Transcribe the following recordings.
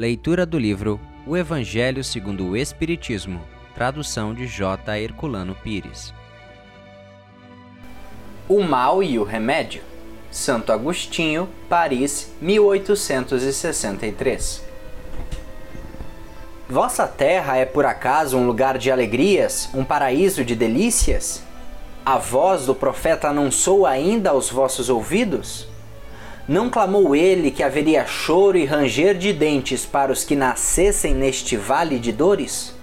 Leitura do livro O Evangelho segundo o Espiritismo, tradução de J. Herculano Pires. O mal e o remédio. Santo Agostinho, Paris, 1863. Vossa terra é por acaso um lugar de alegrias, um paraíso de delícias? A voz do profeta não soa ainda aos vossos ouvidos? Não clamou ele que haveria choro e ranger de dentes para os que nascessem neste vale de dores?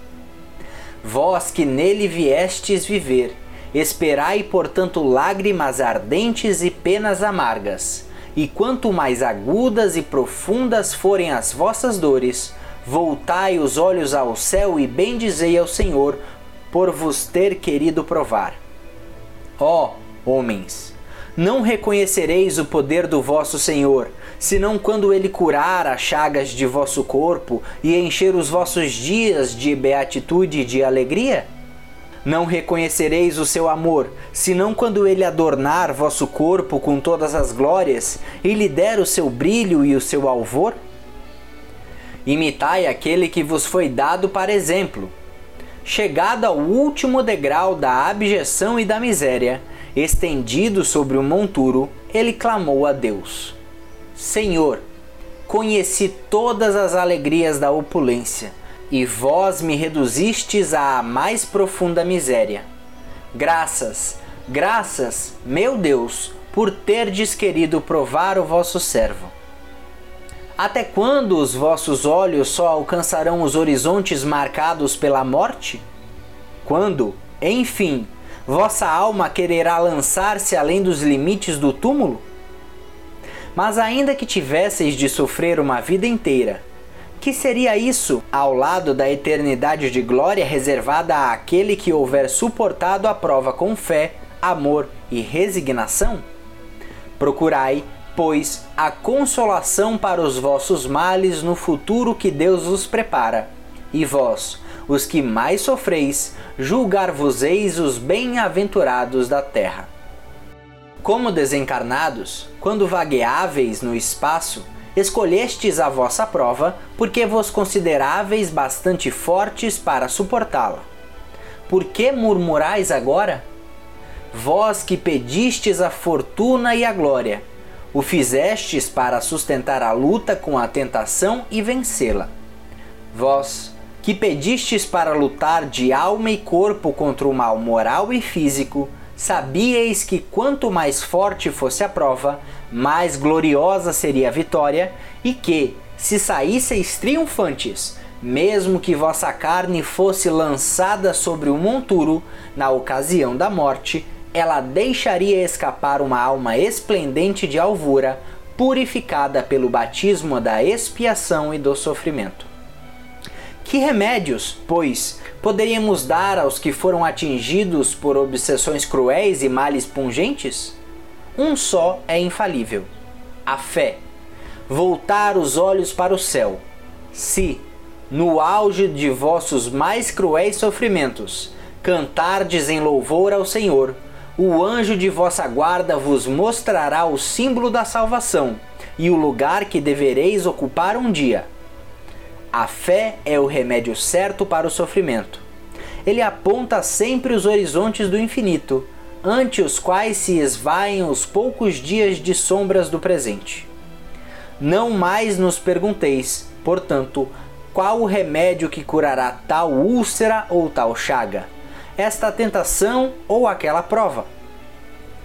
Vós que nele viestes viver, esperai, portanto, lágrimas ardentes e penas amargas. E quanto mais agudas e profundas forem as vossas dores, voltai os olhos ao céu e bendizei ao Senhor por vos ter querido provar. Ó homens, não reconhecereis o poder do vosso Senhor, senão quando ele curar as chagas de vosso corpo e encher os vossos dias de beatitude e de alegria? Não reconhecereis o seu amor, senão quando ele adornar vosso corpo com todas as glórias e lhe der o seu brilho e o seu alvor? Imitai aquele que vos foi dado para exemplo chegado ao último degrau da abjeção e da miséria, estendido sobre o monturo, ele clamou a Deus: Senhor, conheci todas as alegrias da opulência, e vós me reduzistes à mais profunda miséria. Graças, graças, meu Deus, por terdes querido provar o vosso servo. Até quando os vossos olhos só alcançarão os horizontes marcados pela morte? Quando, enfim, vossa alma quererá lançar-se além dos limites do túmulo? Mas ainda que tivesseis de sofrer uma vida inteira, que seria isso ao lado da eternidade de glória reservada àquele que houver suportado a prova com fé, amor e resignação? Procurai pois, a consolação para os vossos males no futuro que Deus vos prepara. E vós, os que mais sofreis, julgar-vos-eis os bem-aventurados da terra. Como desencarnados, quando vagueáveis no espaço, escolhestes a vossa prova, porque vos consideráveis bastante fortes para suportá-la. Por que murmurais agora? Vós que pedistes a fortuna e a glória, o fizestes para sustentar a luta com a tentação e vencê-la. Vós, que pedistes para lutar de alma e corpo contra o mal moral e físico, sabíeis que quanto mais forte fosse a prova, mais gloriosa seria a vitória, e que, se saísseis triunfantes, mesmo que vossa carne fosse lançada sobre o monturo na ocasião da morte, ela deixaria escapar uma alma esplendente de alvura, purificada pelo batismo da expiação e do sofrimento. Que remédios, pois, poderíamos dar aos que foram atingidos por obsessões cruéis e males pungentes? Um só é infalível: a fé. Voltar os olhos para o céu. Se, no auge de vossos mais cruéis sofrimentos, cantardes em louvor ao Senhor, o anjo de vossa guarda vos mostrará o símbolo da salvação e o lugar que devereis ocupar um dia. A fé é o remédio certo para o sofrimento. Ele aponta sempre os horizontes do infinito, ante os quais se esvaem os poucos dias de sombras do presente. Não mais nos pergunteis, portanto, qual o remédio que curará tal úlcera ou tal chaga esta tentação ou aquela prova.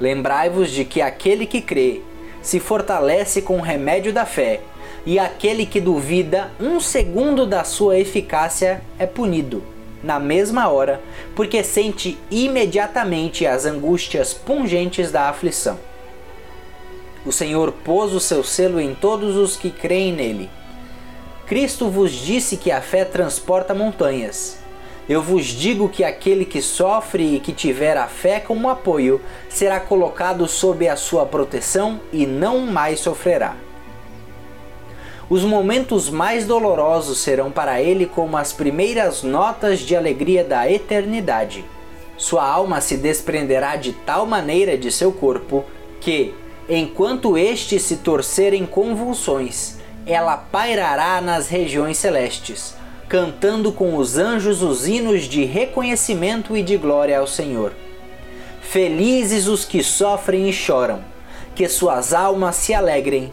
Lembrai-vos de que aquele que crê se fortalece com o remédio da fé, e aquele que duvida um segundo da sua eficácia é punido, na mesma hora, porque sente imediatamente as angústias pungentes da aflição. O Senhor pôs o seu selo em todos os que creem nele. Cristo vos disse que a fé transporta montanhas. Eu vos digo que aquele que sofre e que tiver a fé como apoio será colocado sob a sua proteção e não mais sofrerá. Os momentos mais dolorosos serão para ele como as primeiras notas de alegria da eternidade. Sua alma se desprenderá de tal maneira de seu corpo que, enquanto este se torcer em convulsões, ela pairará nas regiões celestes, cantando com os anjos os hinos de reconhecimento e de glória ao Senhor. Felizes os que sofrem e choram, que suas almas se alegrem,